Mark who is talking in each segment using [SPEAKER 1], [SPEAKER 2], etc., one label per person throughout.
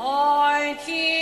[SPEAKER 1] are you?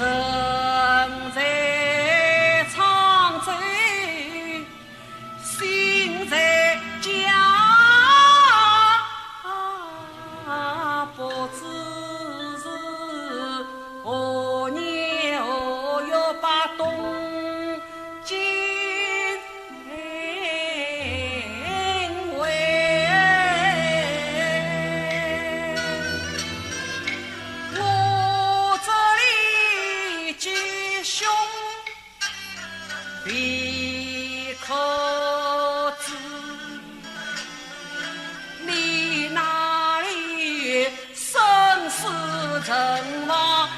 [SPEAKER 1] 存在兄弟可知你那里生死怎么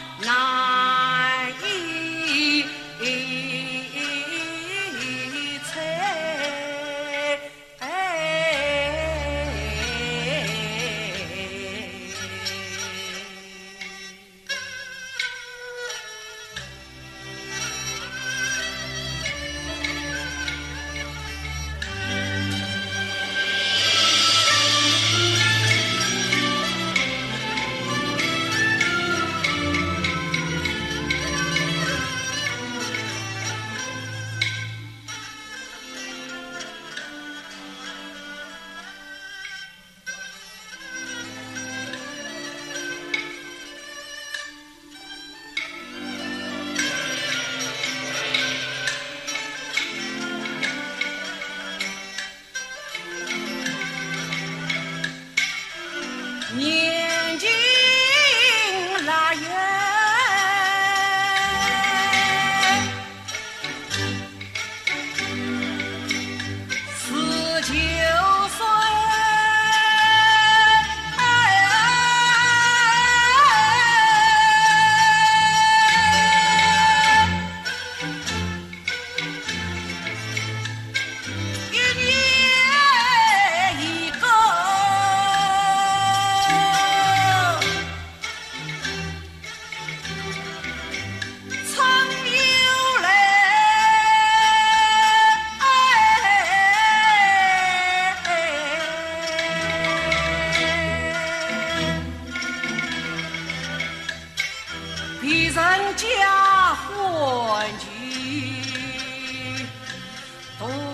[SPEAKER 1] Oh.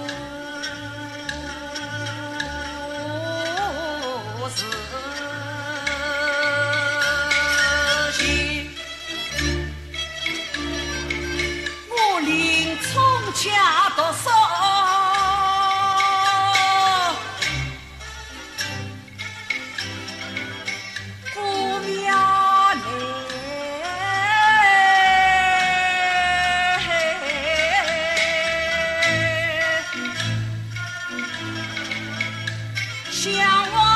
[SPEAKER 1] 想我。